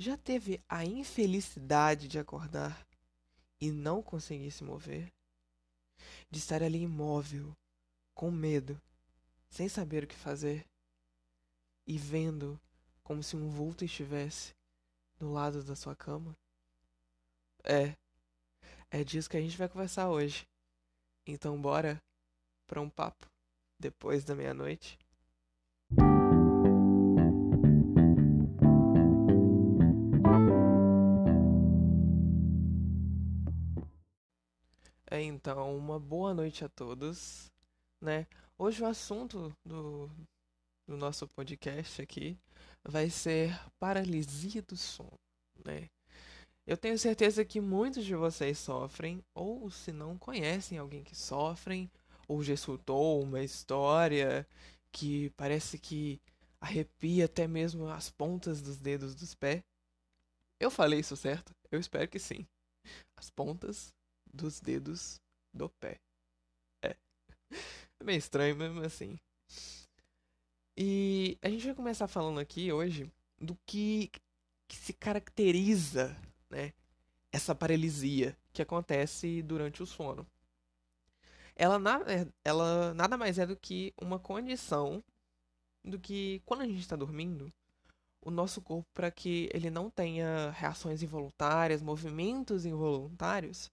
Já teve a infelicidade de acordar e não conseguir se mover? De estar ali imóvel, com medo, sem saber o que fazer e vendo como se um vulto estivesse do lado da sua cama? É, é disso que a gente vai conversar hoje. Então bora para um papo depois da meia-noite? Então, uma boa noite a todos, né? Hoje o assunto do, do nosso podcast aqui vai ser paralisia do sono, né? Eu tenho certeza que muitos de vocês sofrem, ou se não conhecem alguém que sofrem, ou já escutou uma história que parece que arrepia até mesmo as pontas dos dedos dos pés. Eu falei isso certo? Eu espero que sim. As pontas dos dedos do pé. É. É meio estranho mesmo assim. E a gente vai começar falando aqui hoje do que, que se caracteriza, né, essa paralisia que acontece durante o sono. Ela, na, ela nada mais é do que uma condição do que quando a gente está dormindo, o nosso corpo, para que ele não tenha reações involuntárias, movimentos involuntários,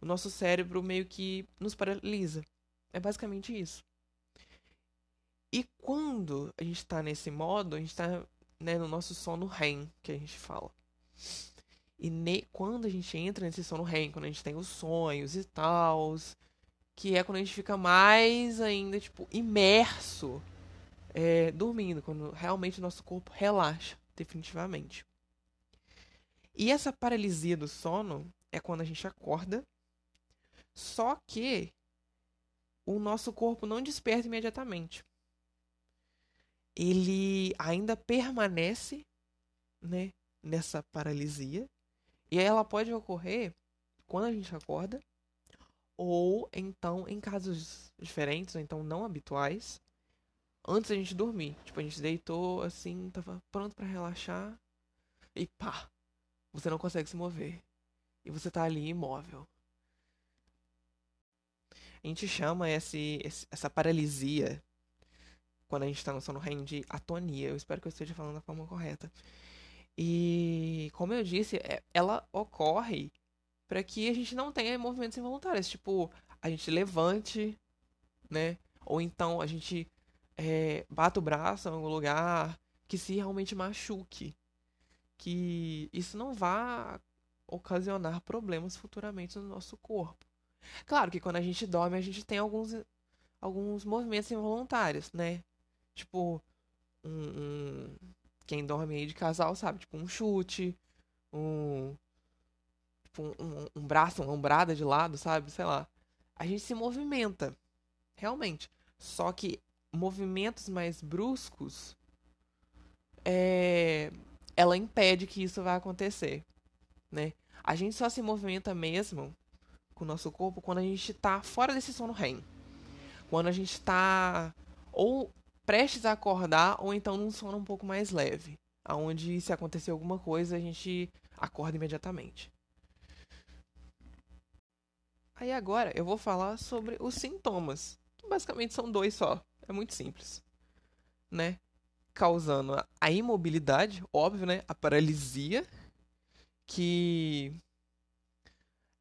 o nosso cérebro meio que nos paralisa. É basicamente isso. E quando a gente está nesse modo, a gente está né, no nosso sono REM, que a gente fala. E ne quando a gente entra nesse sono REM, quando a gente tem os sonhos e tal, que é quando a gente fica mais ainda, tipo, imerso é, dormindo, quando realmente o nosso corpo relaxa, definitivamente. E essa paralisia do sono é quando a gente acorda só que o nosso corpo não desperta imediatamente. Ele ainda permanece, né, nessa paralisia. E ela pode ocorrer quando a gente acorda ou então em casos diferentes, ou então não habituais, antes da gente dormir. Tipo, a gente deitou assim, tava pronto para relaxar e pá, você não consegue se mover. E você tá ali imóvel. A gente chama esse, esse, essa paralisia, quando a gente está no sono REM, de atonia. Eu espero que eu esteja falando da forma correta. E, como eu disse, é, ela ocorre para que a gente não tenha movimentos involuntários. Tipo, a gente levante, né? Ou então a gente é, bata o braço em algum lugar que se realmente machuque. Que isso não vá ocasionar problemas futuramente no nosso corpo. Claro que quando a gente dorme, a gente tem alguns, alguns movimentos involuntários, né? Tipo, um, um, quem dorme aí de casal sabe, tipo, um chute, um, tipo, um, um braço, uma ombrada de lado, sabe? Sei lá. A gente se movimenta, realmente. Só que movimentos mais bruscos, é, ela impede que isso vá acontecer, né? A gente só se movimenta mesmo com o nosso corpo quando a gente está fora desse sono REM. Quando a gente está ou prestes a acordar ou então num sono um pouco mais leve, aonde se acontecer alguma coisa a gente acorda imediatamente. Aí agora eu vou falar sobre os sintomas, que basicamente são dois só. É muito simples, né? Causando a imobilidade, óbvio, né? A paralisia, que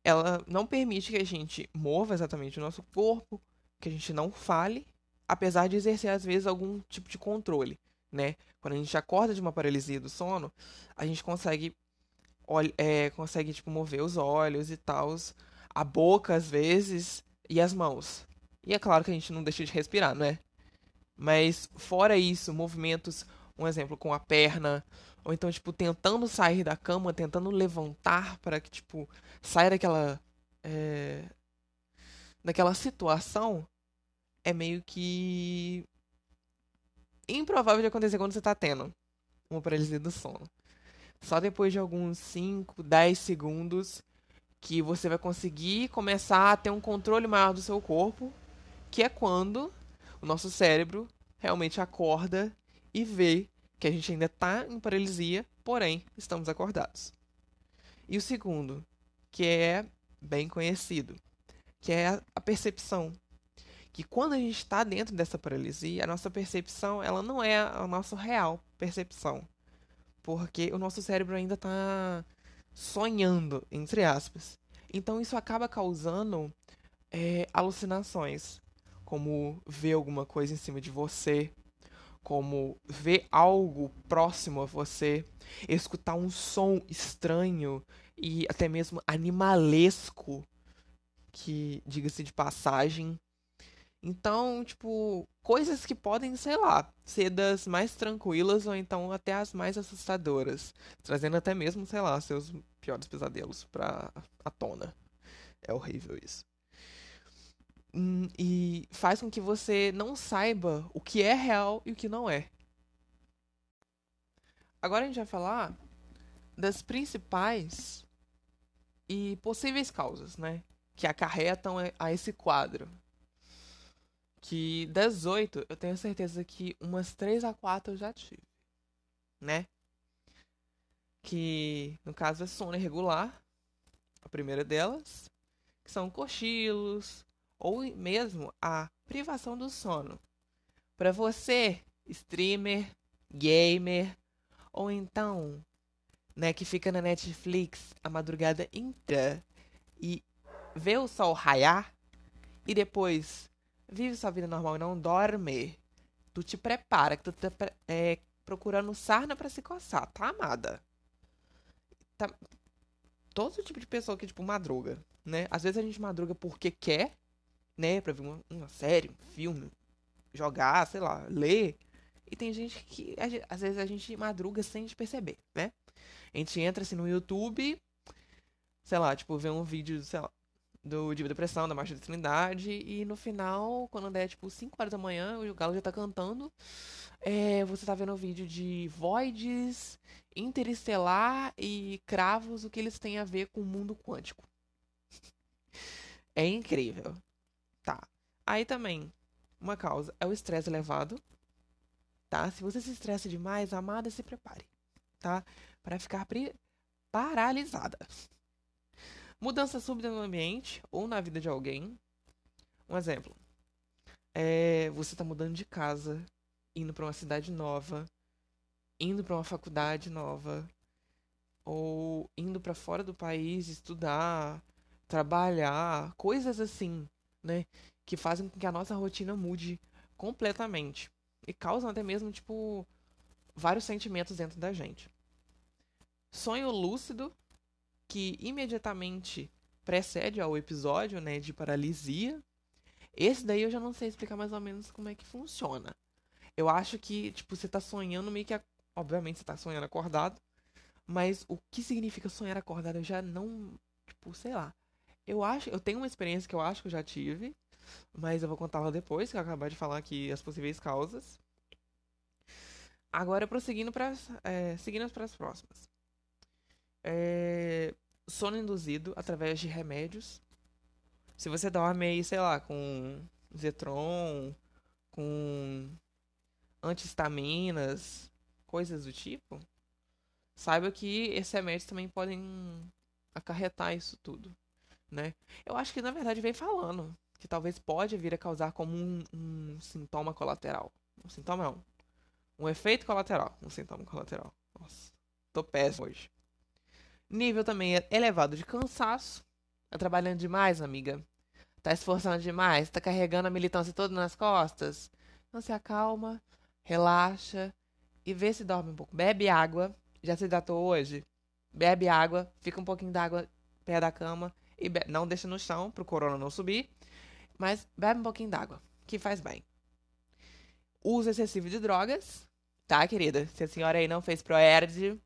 ela não permite que a gente mova exatamente o nosso corpo, que a gente não fale, apesar de exercer às vezes algum tipo de controle, né? Quando a gente acorda de uma paralisia do sono, a gente consegue é, consegue tipo mover os olhos e tal, a boca às vezes e as mãos. E é claro que a gente não deixa de respirar, né? Mas fora isso, movimentos, um exemplo com a perna, ou então, tipo, tentando sair da cama, tentando levantar para que, tipo, saia daquela. É, daquela situação. É meio que. improvável de acontecer quando você tá tendo uma paralisia do sono. Só depois de alguns 5, 10 segundos que você vai conseguir começar a ter um controle maior do seu corpo, que é quando o nosso cérebro realmente acorda e vê que a gente ainda está em paralisia, porém estamos acordados. E o segundo, que é bem conhecido, que é a percepção. Que quando a gente está dentro dessa paralisia, a nossa percepção ela não é a nossa real percepção. Porque o nosso cérebro ainda está sonhando, entre aspas. Então isso acaba causando é, alucinações, como ver alguma coisa em cima de você, como ver algo próximo a você, escutar um som estranho e até mesmo animalesco, que diga-se de passagem. Então, tipo, coisas que podem, sei lá, ser das mais tranquilas ou então até as mais assustadoras, trazendo até mesmo, sei lá, seus piores pesadelos pra à tona. É horrível isso. Hum, e faz com que você não saiba o que é real e o que não é. Agora a gente vai falar das principais e possíveis causas, né? Que acarretam a esse quadro. Que das oito, eu tenho certeza que umas três a quatro eu já tive, né? Que no caso é sono irregular, a primeira delas, que são cochilos, ou mesmo a privação do sono. Para você, streamer, gamer, ou então, né, que fica na Netflix a madrugada inteira e vê o sol raiar e depois vive sua vida normal e não dorme, tu te prepara, que tu tá é, procurando sarna para se coçar, tá, amada? Tá... Todo tipo de pessoa que, tipo, madruga, né? Às vezes a gente madruga porque quer, né, pra ver uma, uma série, um filme, jogar, sei lá, ler. E tem gente que às vezes a gente madruga sem perceber, né? A gente entra assim no YouTube, sei lá, tipo, vê um vídeo, sei lá, do Diva Depressão, da Marcha da Trindade, e no final, quando der tipo 5 horas da manhã, o galo já tá cantando. É, você tá vendo o vídeo de voids, interestelar e cravos, o que eles têm a ver com o mundo quântico. É incrível. Tá. Aí também, uma causa é o estresse elevado. Tá? Se você se estressa demais, amada, se prepare. Tá? Para ficar paralisada. Mudança súbita no ambiente ou na vida de alguém. Um exemplo. É, você está mudando de casa, indo para uma cidade nova, indo para uma faculdade nova, ou indo para fora do país estudar, trabalhar, coisas assim né? Que fazem com que a nossa rotina mude completamente. E causam até mesmo, tipo, vários sentimentos dentro da gente. Sonho lúcido, que imediatamente precede ao episódio, né, de paralisia. Esse daí eu já não sei explicar mais ou menos como é que funciona. Eu acho que, tipo, você tá sonhando meio que. Obviamente você tá sonhando acordado. Mas o que significa sonhar acordado eu já não. Tipo, sei lá. Eu acho, eu tenho uma experiência que eu acho que eu já tive, mas eu vou contar lá depois, que eu acabar de falar aqui as possíveis causas. Agora, prosseguindo para é, seguindo para as próximas. É, sono induzido através de remédios. Se você dorme aí, sei lá, com Zetron, com antihistaminas, coisas do tipo, saiba que esses remédios também podem acarretar isso tudo né? Eu acho que na verdade vem falando que talvez pode vir a causar como um, um sintoma colateral. Um sintoma não. Um efeito colateral. Um sintoma colateral. Nossa, tô péssimo hoje. Nível também elevado de cansaço. Tá trabalhando demais, amiga? Tá esforçando demais? Tá carregando a militância toda nas costas? Então se acalma, relaxa e vê se dorme um pouco. Bebe água. Já se hidratou hoje? Bebe água, fica um pouquinho d'água perto da cama e não deixa no chão para o corona não subir, mas bebe um pouquinho d'água, que faz bem. Uso excessivo de drogas, tá, querida? Se a senhora aí não fez ProErd,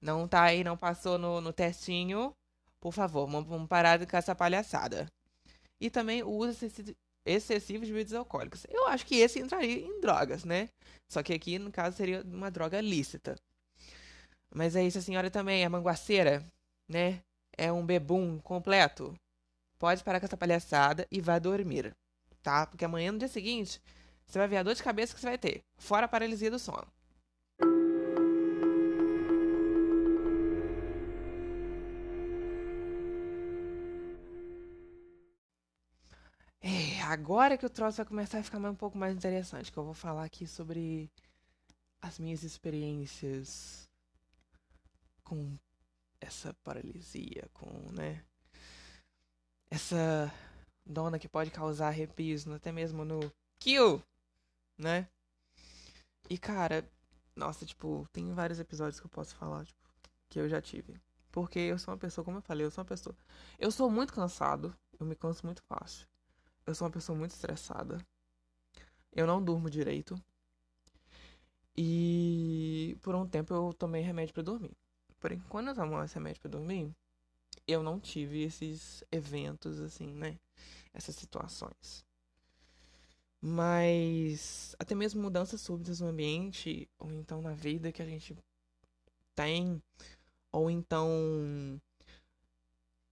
não tá aí, não passou no, no testinho, por favor, vamos parar com essa palhaçada. E também o uso excessivo de bebidas alcoólicas. Eu acho que esse entraria em drogas, né? Só que aqui, no caso, seria uma droga lícita. Mas é isso, a senhora também é manguaceira, né? é um bebum completo, pode parar com essa palhaçada e vá dormir, tá? Porque amanhã, no dia seguinte, você vai ver a dor de cabeça que você vai ter, fora a paralisia do sono. É, agora que o troço vai começar a ficar um pouco mais interessante, que eu vou falar aqui sobre as minhas experiências com essa paralisia, com, né, essa dona que pode causar arrepios, até mesmo no kill, né? E cara, nossa, tipo, tem vários episódios que eu posso falar, tipo, que eu já tive. Porque eu sou uma pessoa, como eu falei, eu sou uma pessoa. Eu sou muito cansado, eu me canso muito fácil. Eu sou uma pessoa muito estressada. Eu não durmo direito. E por um tempo eu tomei remédio para dormir. Porém, quando eu tomava esse remédio para dormir, eu não tive esses eventos assim, né? Essas situações. Mas até mesmo mudanças súbitas no ambiente, ou então na vida que a gente tem, ou então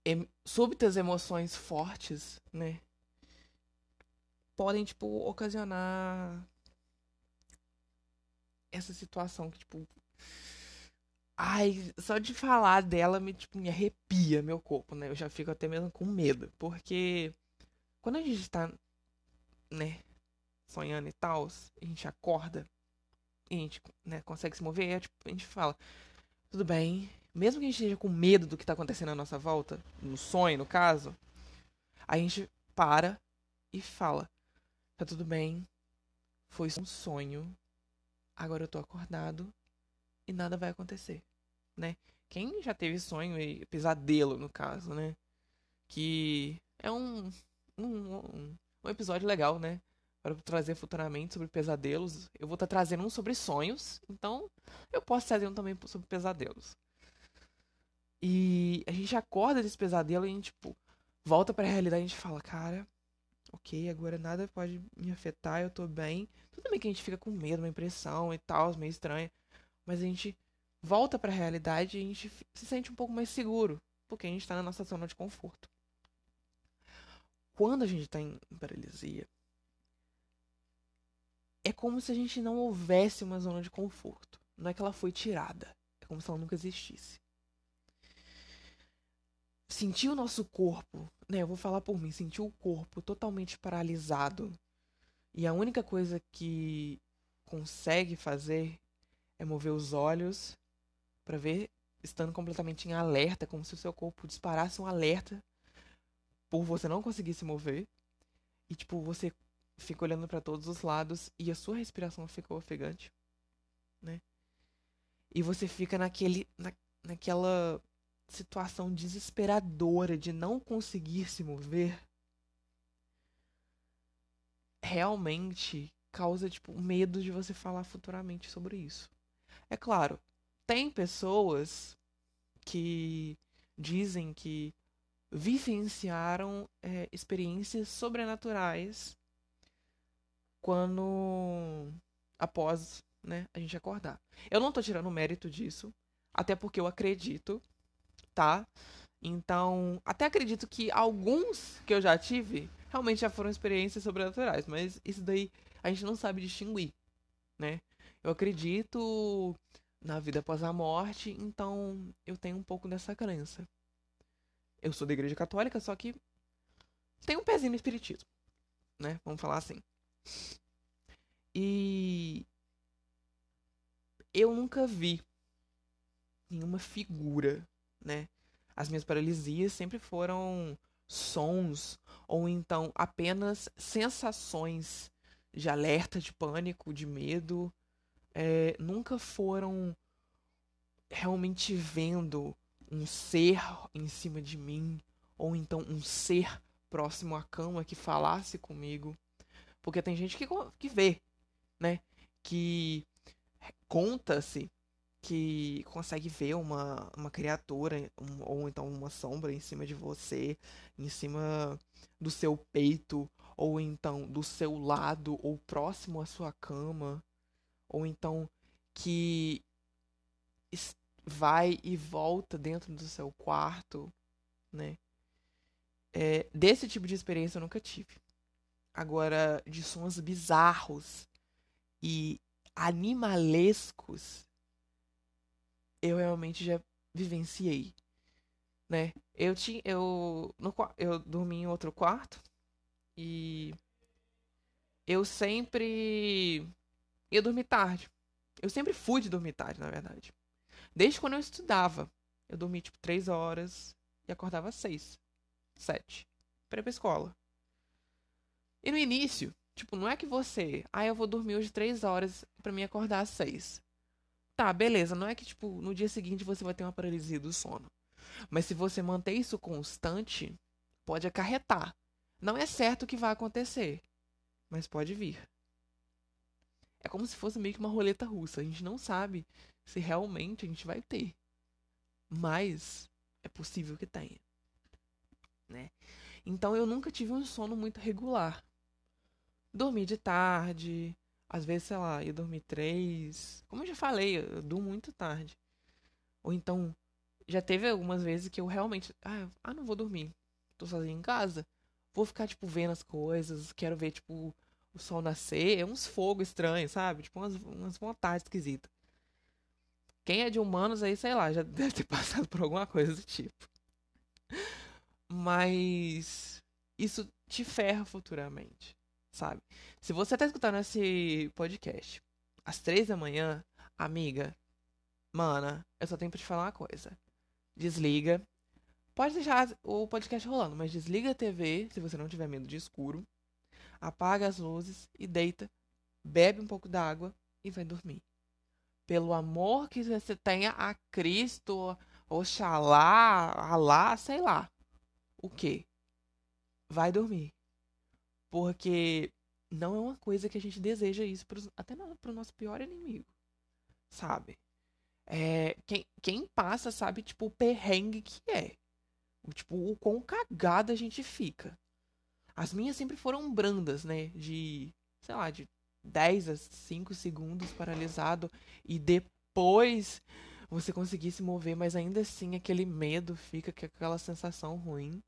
em, súbitas emoções fortes, né? Podem, tipo, ocasionar essa situação que, tipo. Ai, só de falar dela me, tipo, me arrepia meu corpo, né? Eu já fico até mesmo com medo. Porque quando a gente tá, né, sonhando e tal, a gente acorda e a gente né, consegue se mover, é, tipo, a gente fala, tudo bem, mesmo que a gente esteja com medo do que está acontecendo à nossa volta, no sonho, no caso, a gente para e fala, tá tudo bem, foi um sonho, agora eu tô acordado e nada vai acontecer, né? Quem já teve sonho e pesadelo, no caso, né? Que é um, um, um episódio legal, né? para trazer futuramente sobre pesadelos. Eu vou estar tá trazendo um sobre sonhos, então eu posso trazer um também sobre pesadelos. E a gente acorda desse pesadelo e a gente, tipo, volta para a realidade e a gente fala, cara, ok, agora nada pode me afetar, eu tô bem. Tudo bem que a gente fica com medo, uma impressão e tal, meio estranha, mas a gente volta para a realidade e a gente se sente um pouco mais seguro, porque a gente está na nossa zona de conforto. Quando a gente está em paralisia, é como se a gente não houvesse uma zona de conforto. Não é que ela foi tirada. É como se ela nunca existisse. Sentir o nosso corpo, né? Eu vou falar por mim, sentir o corpo totalmente paralisado. E a única coisa que consegue fazer é mover os olhos para ver estando completamente em alerta, como se o seu corpo disparasse um alerta por você não conseguir se mover. E tipo, você fica olhando para todos os lados e a sua respiração fica ofegante, né? E você fica naquele, na, naquela situação desesperadora de não conseguir se mover. Realmente causa tipo medo de você falar futuramente sobre isso. É claro, tem pessoas que dizem que vivenciaram é, experiências sobrenaturais quando após, né, a gente acordar. Eu não tô tirando mérito disso, até porque eu acredito, tá? Então, até acredito que alguns que eu já tive realmente já foram experiências sobrenaturais, mas isso daí a gente não sabe distinguir, né? Eu acredito na vida após a morte, então eu tenho um pouco dessa crença. Eu sou da igreja católica, só que tem um pezinho no espiritismo, né? Vamos falar assim. E eu nunca vi nenhuma figura, né? As minhas paralisias sempre foram sons ou então apenas sensações de alerta, de pânico, de medo. É, nunca foram realmente vendo um ser em cima de mim ou então um ser próximo à cama que falasse comigo. Porque tem gente que, que vê, né? Que conta-se que consegue ver uma, uma criatura um, ou então uma sombra em cima de você, em cima do seu peito, ou então do seu lado, ou próximo à sua cama, ou então que vai e volta dentro do seu quarto, né? É, desse tipo de experiência eu nunca tive. Agora, de sons bizarros e animalescos, eu realmente já vivenciei, né? Eu tinha, eu, no, eu dormi em outro quarto e eu sempre ia dormir tarde. Eu sempre fui de dormir tarde, na verdade. Desde quando eu estudava. Eu dormia tipo 3 horas e acordava às 6, 7, pra ir pra escola. E no início, tipo, não é que você, ah, eu vou dormir hoje 3 horas para me acordar às 6. Tá, beleza, não é que tipo, no dia seguinte você vai ter uma paralisia do sono. Mas se você manter isso constante, pode acarretar. Não é certo o que vai acontecer, mas pode vir. É como se fosse meio que uma roleta russa. A gente não sabe se realmente a gente vai ter. Mas é possível que tenha. Né? Então eu nunca tive um sono muito regular. Dormi de tarde, às vezes, sei lá, ia dormir três. Como eu já falei, eu durmo muito tarde. Ou então, já teve algumas vezes que eu realmente. Ah, ah, não vou dormir. Tô sozinho em casa. Vou ficar, tipo, vendo as coisas. Quero ver, tipo, o sol nascer. É uns fogos estranhos, sabe? Tipo, umas, umas vontades esquisitas. Quem é de humanos aí, sei lá, já deve ter passado por alguma coisa do tipo. Mas isso te ferra futuramente, sabe? Se você tá escutando esse podcast às três da manhã, amiga, mana, eu só tenho pra te falar uma coisa. Desliga. Pode deixar o podcast rolando, mas desliga a TV se você não tiver medo de escuro. Apaga as luzes e deita. Bebe um pouco d'água e vai dormir. Pelo amor que você tenha a Cristo, Oxalá, Alá, sei lá. O que? Vai dormir. Porque não é uma coisa que a gente deseja isso pros, até para o nosso pior inimigo. Sabe? É, quem, quem passa sabe, tipo, o perrengue que é. O, tipo, o quão cagada a gente fica. As minhas sempre foram brandas, né? De, sei lá, de 10 a 5 segundos paralisado. E depois você conseguir se mover, mas ainda assim aquele medo fica, com aquela sensação ruim,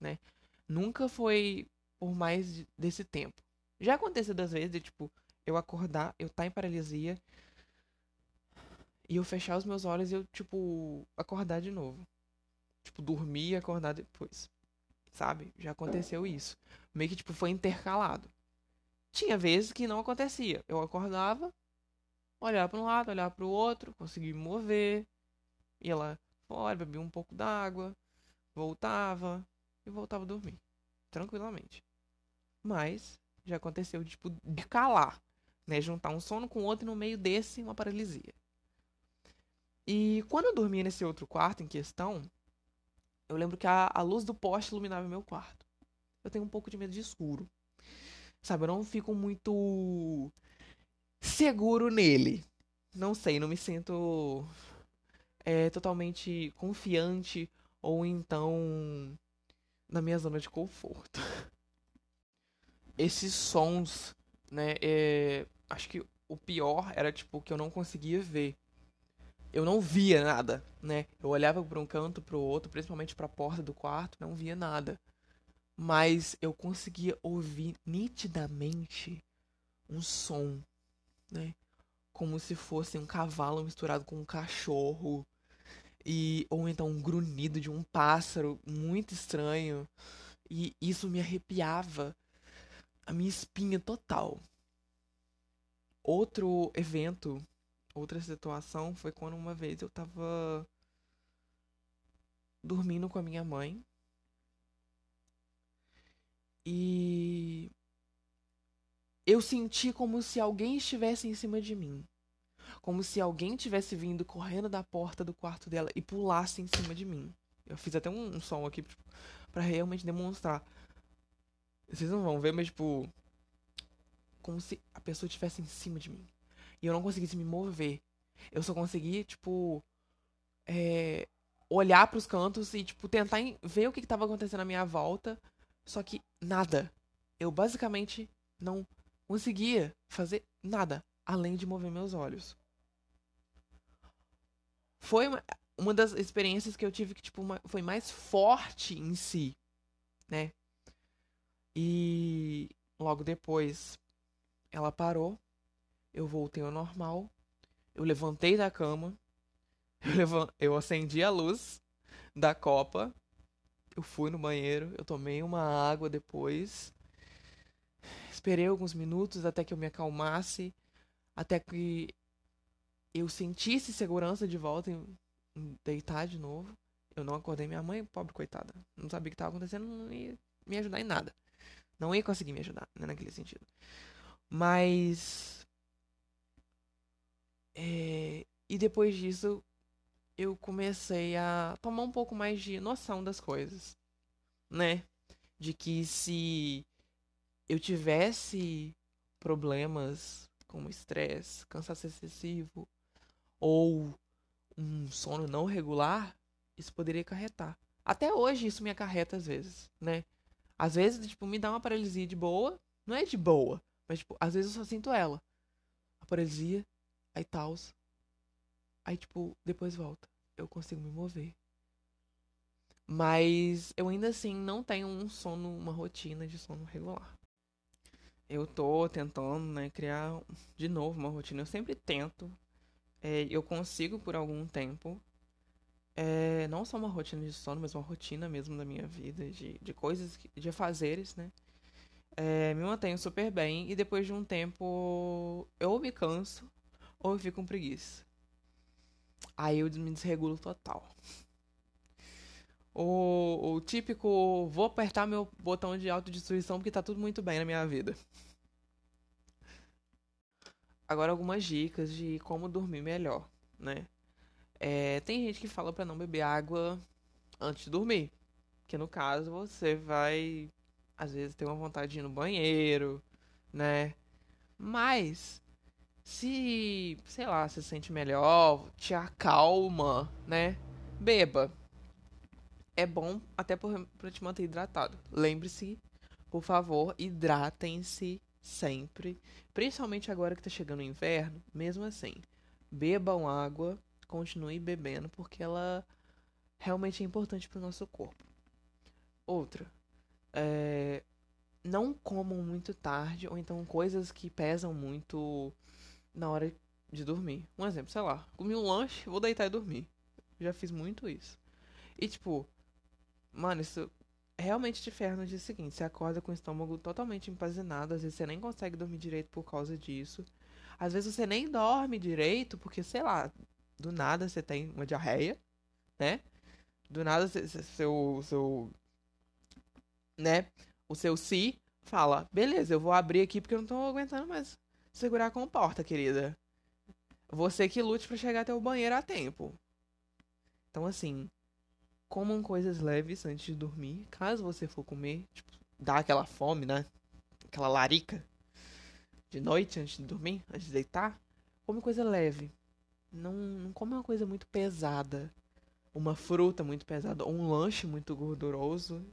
né? Nunca foi por mais desse tempo. Já aconteceu das vezes de, tipo, eu acordar, eu estar tá em paralisia e eu fechar os meus olhos e eu, tipo, acordar de novo. Tipo, dormir e acordar depois. Sabe? Já aconteceu isso. Meio que, tipo, foi intercalado. Tinha vezes que não acontecia. Eu acordava, olhava para um lado, olhava para o outro, conseguia me mover, ia lá fora, bebia um pouco d'água, voltava e voltava a dormir. Tranquilamente. Mas já aconteceu, tipo, de calar. Né? Juntar um sono com outro e no meio desse uma paralisia. E quando eu dormia nesse outro quarto em questão, eu lembro que a, a luz do poste iluminava meu quarto. Eu tenho um pouco de medo de escuro. Sabe, eu não fico muito seguro nele. Não sei, não me sinto é, totalmente confiante ou então na minha zona de conforto. Esses sons, né, é, acho que o pior era tipo que eu não conseguia ver eu não via nada, né? Eu olhava para um canto, para o outro, principalmente para a porta do quarto, não via nada. Mas eu conseguia ouvir nitidamente um som, né? Como se fosse um cavalo misturado com um cachorro e ou então um grunhido de um pássaro muito estranho. E isso me arrepiava a minha espinha total. Outro evento Outra situação foi quando uma vez eu tava dormindo com a minha mãe. E eu senti como se alguém estivesse em cima de mim. Como se alguém tivesse vindo correndo da porta do quarto dela e pulasse em cima de mim. Eu fiz até um, um som aqui para realmente demonstrar. Vocês não vão ver, mas tipo. Como se a pessoa estivesse em cima de mim. E eu não conseguisse me mover. Eu só consegui, tipo. É, olhar para os cantos e, tipo, tentar ver o que estava acontecendo à minha volta. Só que nada. Eu basicamente não conseguia fazer nada além de mover meus olhos. Foi uma, uma das experiências que eu tive que, tipo, uma, foi mais forte em si, né? E logo depois ela parou eu voltei ao normal. Eu levantei da cama. Eu, levant... eu acendi a luz da copa. Eu fui no banheiro. Eu tomei uma água depois. esperei alguns minutos até que eu me acalmasse, até que eu sentisse segurança de volta em, em deitar de novo. Eu não acordei minha mãe, pobre coitada. Não sabia o que estava acontecendo, não ia me ajudar em nada. Não ia conseguir me ajudar, né, naquele sentido. Mas. É, e depois disso, eu comecei a tomar um pouco mais de noção das coisas, né? De que se eu tivesse problemas como estresse, cansaço excessivo ou um sono não regular, isso poderia acarretar. Até hoje isso me acarreta às vezes, né? Às vezes, tipo, me dá uma paralisia de boa, não é de boa, mas tipo, às vezes eu só sinto ela. A paralisia, aí tal. Aí tipo, depois volta. Eu consigo me mover. Mas eu ainda assim não tenho um sono, uma rotina de sono regular. Eu tô tentando, né, criar de novo uma rotina. Eu sempre tento. É, eu consigo por algum tempo. É, não só uma rotina de sono, mas uma rotina mesmo da minha vida, de, de coisas, de fazeres, né? É, me mantenho super bem e depois de um tempo eu me canso ou eu fico com preguiça. Aí eu me desregulo total. O, o típico, vou apertar meu botão de autodestruição porque tá tudo muito bem na minha vida. Agora algumas dicas de como dormir melhor, né? É, tem gente que fala para não beber água antes de dormir. Que no caso você vai, às vezes, ter uma vontade de ir no banheiro, né? Mas, se, sei lá, se sente melhor, te acalma, né? Beba. É bom até para te manter hidratado. Lembre-se, por favor, hidratem-se sempre. Principalmente agora que tá chegando o inverno, mesmo assim. Bebam água continue bebendo, porque ela realmente é importante para o nosso corpo. Outra, é, não comam muito tarde, ou então coisas que pesam muito na hora de dormir. Um exemplo, sei lá, comi um lanche, vou deitar e dormir. Já fiz muito isso. E tipo, mano, isso realmente te ferra no dia seguinte. Você acorda com o estômago totalmente empazinado, às vezes você nem consegue dormir direito por causa disso. Às vezes você nem dorme direito, porque, sei lá, do nada você tem uma diarreia, né? Do nada seu, seu, né? O seu si fala, beleza, eu vou abrir aqui porque eu não tô aguentando mais segurar com porta, querida. Você que lute para chegar até o banheiro a tempo. Então, assim, comam coisas leves antes de dormir. Caso você for comer, tipo, dá aquela fome, né? Aquela larica de noite antes de dormir, antes de deitar. Come coisa leve. Não, não come uma coisa muito pesada. Uma fruta muito pesada. Ou um lanche muito gorduroso.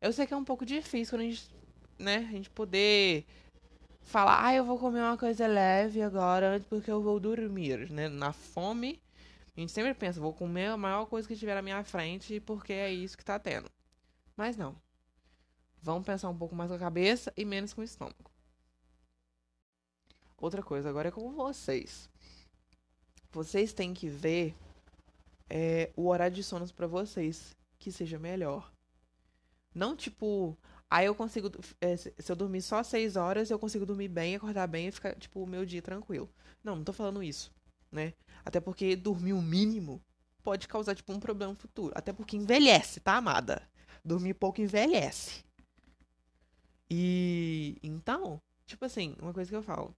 Eu sei que é um pouco difícil quando a gente, né, a gente poder falar, ah, eu vou comer uma coisa leve agora porque eu vou dormir, né? Na fome, a gente sempre pensa, vou comer a maior coisa que tiver na minha frente porque é isso que tá tendo. Mas não. Vamos pensar um pouco mais com a cabeça e menos com o estômago. Outra coisa, agora é com vocês vocês têm que ver é, o horário de sono para vocês que seja melhor. Não tipo, aí eu consigo, é, se eu dormir só 6 horas, eu consigo dormir bem, acordar bem e ficar, tipo, o meu dia tranquilo. Não, não tô falando isso, né? Até porque dormir o mínimo pode causar, tipo, um problema futuro. Até porque envelhece, tá, amada? Dormir pouco envelhece. E então, tipo assim, uma coisa que eu falo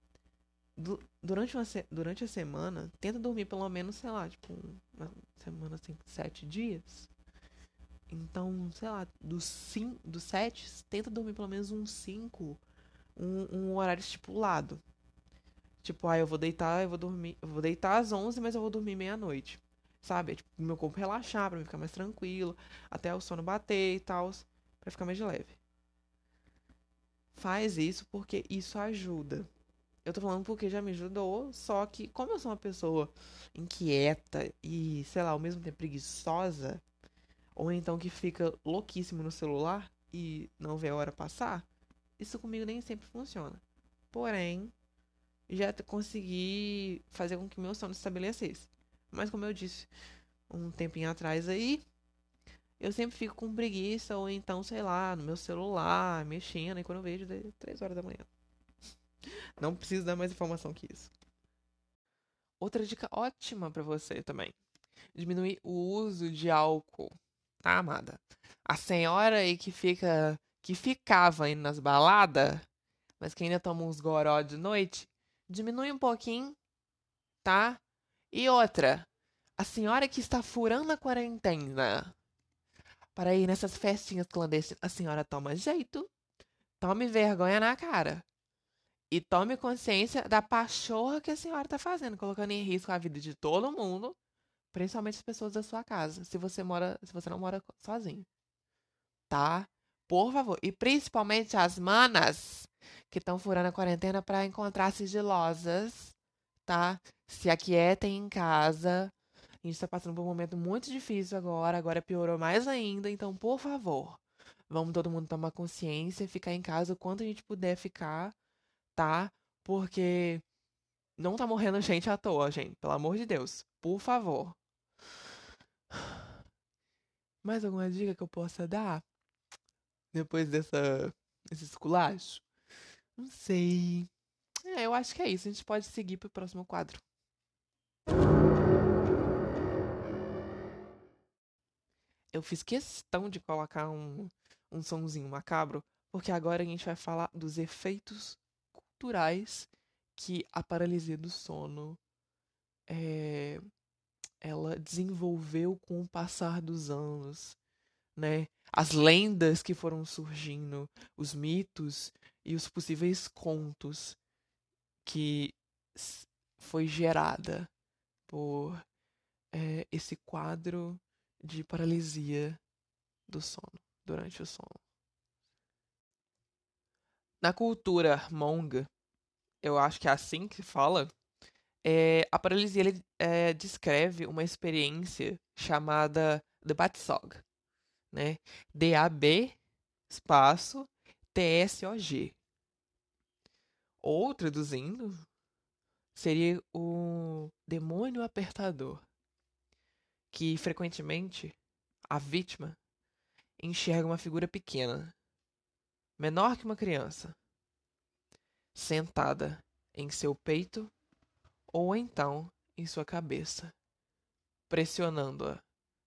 durante, uma, durante a semana, tenta dormir pelo menos, sei lá, tipo, uma semana assim, sete dias. Então, sei lá, dos, cinco, dos sete, tenta dormir pelo menos uns cinco, um, um horário estipulado. Tipo, ah, eu vou deitar, eu vou dormir, eu vou deitar às onze, mas eu vou dormir meia-noite. Sabe? É, tipo, meu corpo relaxar, pra ficar mais tranquilo, até o sono bater e tal, pra ficar mais leve. Faz isso porque isso ajuda. Eu tô falando porque já me ajudou, só que como eu sou uma pessoa inquieta e, sei lá, ao mesmo tempo preguiçosa, ou então que fica louquíssimo no celular e não vê a hora passar, isso comigo nem sempre funciona. Porém, já consegui fazer com que meu sono se estabelecesse. Mas como eu disse um tempinho atrás aí, eu sempre fico com preguiça, ou então, sei lá, no meu celular, mexendo, e quando eu vejo, é 3 horas da manhã. Não preciso dar mais informação que isso. Outra dica ótima para você também. Diminuir o uso de álcool, tá, amada? A senhora aí que fica que ficava indo nas baladas, mas que ainda toma uns goró de noite, diminui um pouquinho, tá? E outra, a senhora que está furando a quarentena para ir nessas festinhas clandestinas, a senhora toma jeito, tome vergonha na cara. E tome consciência da pachorra que a senhora está fazendo, colocando em risco a vida de todo mundo, principalmente as pessoas da sua casa, se você mora, se você não mora sozinho. Tá? Por favor. E principalmente as manas que estão furando a quarentena para encontrar sigilosas, tá? Se aquietem em casa. A gente está passando por um momento muito difícil agora, agora piorou mais ainda, então, por favor, vamos todo mundo tomar consciência, ficar em casa o quanto a gente puder ficar tá? Porque não tá morrendo gente à toa, gente. Pelo amor de Deus. Por favor. Mais alguma dica que eu possa dar? Depois dessa, desse esculacho? Não sei. É, eu acho que é isso. A gente pode seguir pro próximo quadro. Eu fiz questão de colocar um, um sonzinho macabro, porque agora a gente vai falar dos efeitos culturais que a paralisia do sono é, ela desenvolveu com o passar dos anos, né? As lendas que foram surgindo, os mitos e os possíveis contos que foi gerada por é, esse quadro de paralisia do sono durante o sono. Na cultura Hmong, eu acho que é assim que fala, é, a paralisia ele, é, descreve uma experiência chamada The Batsog, né? D-A-B espaço T-S-O-G. Ou, traduzindo, seria o demônio apertador, que frequentemente a vítima enxerga uma figura pequena, menor que uma criança, sentada em seu peito ou então em sua cabeça, pressionando-a,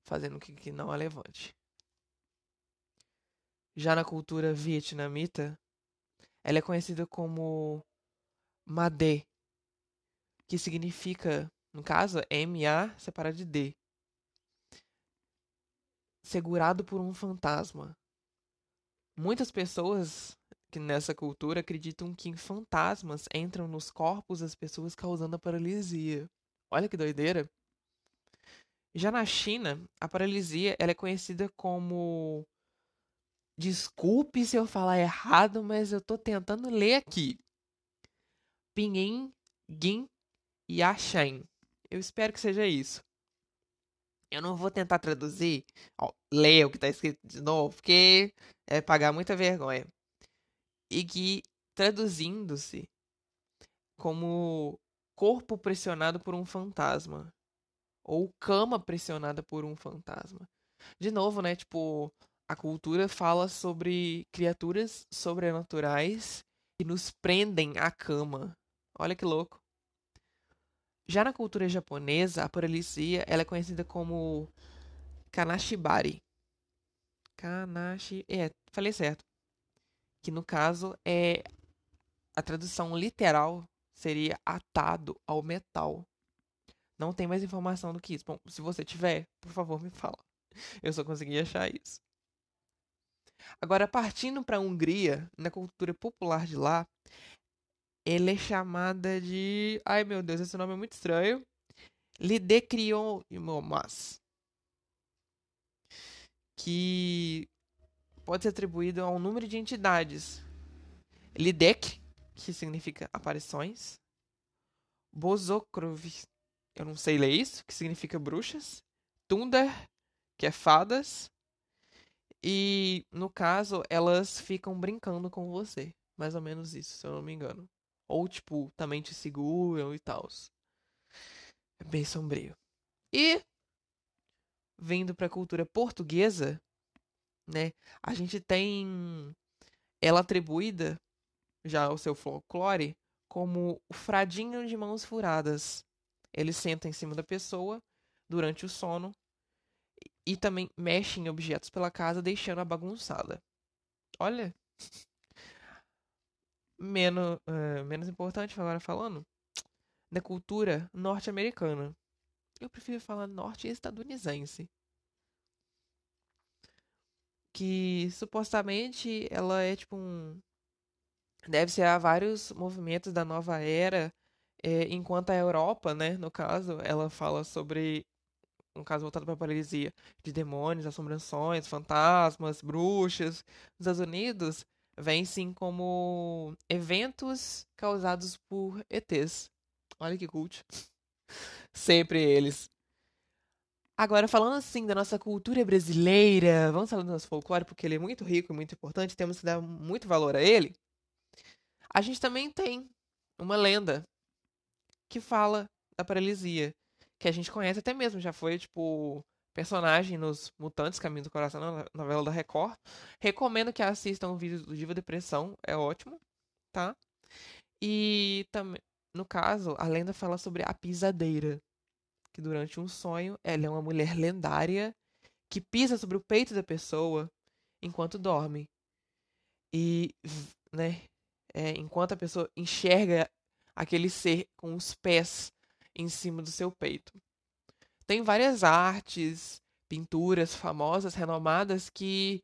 fazendo com que não a levante. Já na cultura vietnamita, ela é conhecida como Madé, que significa, no caso, M-A separado de D. Segurado por um fantasma, Muitas pessoas que nessa cultura acreditam que fantasmas entram nos corpos das pessoas causando a paralisia. Olha que doideira. Já na China, a paralisia ela é conhecida como Desculpe se eu falar errado, mas eu estou tentando ler aqui. Pinyin, Gin e Ashen. Eu espero que seja isso. Eu não vou tentar traduzir, ó, o que está escrito de novo, porque é pagar muita vergonha. E que, traduzindo-se como corpo pressionado por um fantasma. Ou cama pressionada por um fantasma. De novo, né? Tipo, a cultura fala sobre criaturas sobrenaturais que nos prendem à cama. Olha que louco. Já na cultura japonesa, a paralisia ela é conhecida como kanashibari. Kanashi, é, falei certo. Que no caso é a tradução literal seria atado ao metal. Não tem mais informação do que isso. Bom, se você tiver, por favor, me fala. Eu só consegui achar isso. Agora, partindo para a Hungria, na cultura popular de lá, ela é chamada de. Ai meu Deus, esse nome é muito estranho. Lidecriomas. Que pode ser atribuído a um número de entidades. Lidek, que significa aparições. Bozokrov, eu não sei ler isso, que significa bruxas. Tunder, que é fadas. E no caso, elas ficam brincando com você. Mais ou menos isso, se eu não me engano. Ou, tipo, também te seguram e tal. É bem sombrio. E vindo para a cultura portuguesa, né, a gente tem ela atribuída já ao seu folclore como o fradinho de mãos furadas. Ele senta em cima da pessoa durante o sono e também mexe em objetos pela casa, deixando-a bagunçada. Olha. Menos, uh, menos importante agora falando da cultura norte-americana. Eu prefiro falar norte-estadunidense. Que supostamente ela é tipo um. Deve-se a vários movimentos da nova era, é, enquanto a Europa, né, no caso, ela fala sobre um caso voltado para a paralisia de demônios, assombrações, fantasmas, bruxas. Nos Estados Unidos, vem sim como eventos causados por ETs. Olha que cult. Sempre eles. Agora, falando assim da nossa cultura brasileira, vamos falar do nosso folclore, porque ele é muito rico e muito importante, temos que dar muito valor a ele. A gente também tem uma lenda que fala da paralisia, que a gente conhece até mesmo, já foi, tipo, personagem nos Mutantes Caminho do Coração, na novela da Record. Recomendo que assistam o vídeo do Diva Depressão, é ótimo, tá? E também, no caso, a lenda fala sobre a pisadeira, que durante um sonho ela é uma mulher lendária que pisa sobre o peito da pessoa enquanto dorme. E, né, é, enquanto a pessoa enxerga aquele ser com os pés em cima do seu peito. Tem várias artes, pinturas famosas, renomadas que,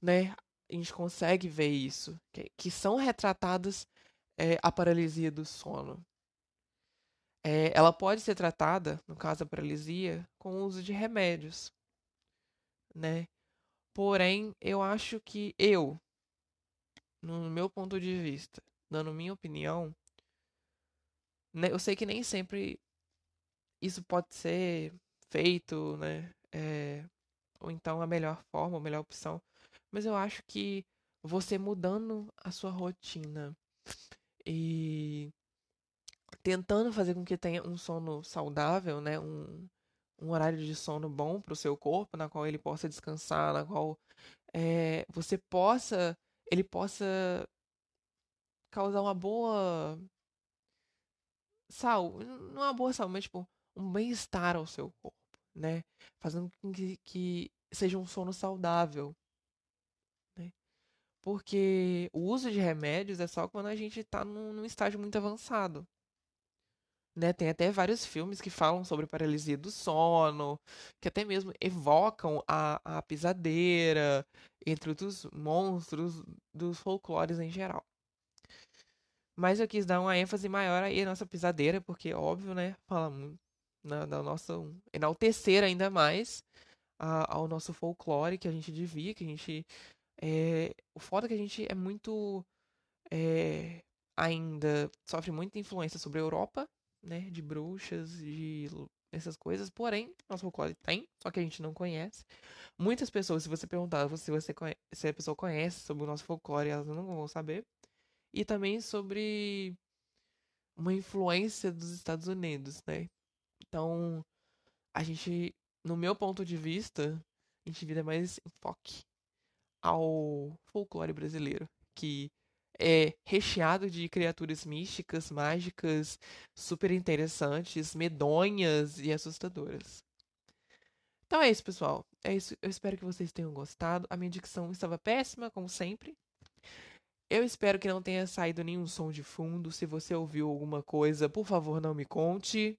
né, a gente consegue ver isso, que, que são retratadas é, a paralisia do sono. É, ela pode ser tratada, no caso da paralisia, com o uso de remédios, né? Porém, eu acho que eu, no meu ponto de vista, dando minha opinião, né, eu sei que nem sempre isso pode ser feito, né? É, ou então a melhor forma, a melhor opção. Mas eu acho que você mudando a sua rotina e tentando fazer com que tenha um sono saudável, né? Um, um horário de sono bom para o seu corpo, na qual ele possa descansar, na qual é, você possa, ele possa causar uma boa saúde, não uma boa saúde, mas tipo um bem-estar ao seu corpo, né? Fazendo com que, que seja um sono saudável, porque o uso de remédios é só quando a gente está num, num, estágio muito avançado. Né? Tem até vários filmes que falam sobre paralisia do sono, que até mesmo evocam a, a pisadeira, entre outros monstros dos folclores em geral. Mas eu quis dar uma ênfase maior aí à nossa pisadeira, porque, óbvio, né? Fala muito né, da nossa. enaltecer ainda mais a, ao nosso folclore que a gente devia, que a gente é, o foda é que a gente é muito. É, ainda sofre muita influência sobre a Europa, né? De bruxas, de essas coisas. Porém, nosso folclore tem, só que a gente não conhece. Muitas pessoas, se você perguntar se, você conhece, se a pessoa conhece sobre o nosso folclore, elas não vão saber. E também sobre uma influência dos Estados Unidos, né? Então, a gente, no meu ponto de vista, a gente vira mais enfoque ao folclore brasileiro, que é recheado de criaturas místicas, mágicas, super interessantes, medonhas e assustadoras. Então é isso, pessoal. É isso. Eu espero que vocês tenham gostado. A minha dicção estava péssima, como sempre. Eu espero que não tenha saído nenhum som de fundo. Se você ouviu alguma coisa, por favor, não me conte,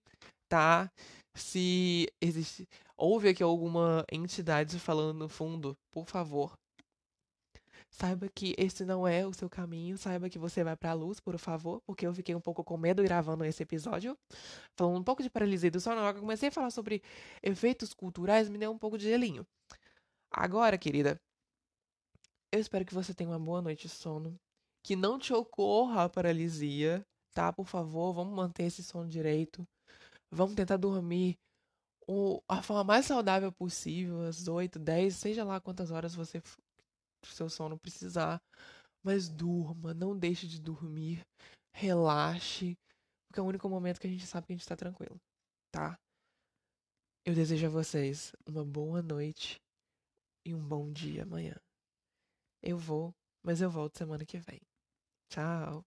tá? Se existe, houve aqui alguma entidade falando no fundo, por favor, Saiba que esse não é o seu caminho, saiba que você vai para a luz, por favor, porque eu fiquei um pouco com medo gravando esse episódio. Falando um pouco de paralisia do sono, hora que eu comecei a falar sobre efeitos culturais, me deu um pouco de gelinho. Agora, querida, eu espero que você tenha uma boa noite de sono, que não te ocorra a paralisia, tá? Por favor, vamos manter esse sono direito. Vamos tentar dormir o, a forma mais saudável possível, às 8, 10, seja lá quantas horas você pro seu sono precisar. Mas durma, não deixe de dormir, relaxe, porque é o único momento que a gente sabe que a gente tá tranquilo, tá? Eu desejo a vocês uma boa noite e um bom dia amanhã. Eu vou, mas eu volto semana que vem. Tchau!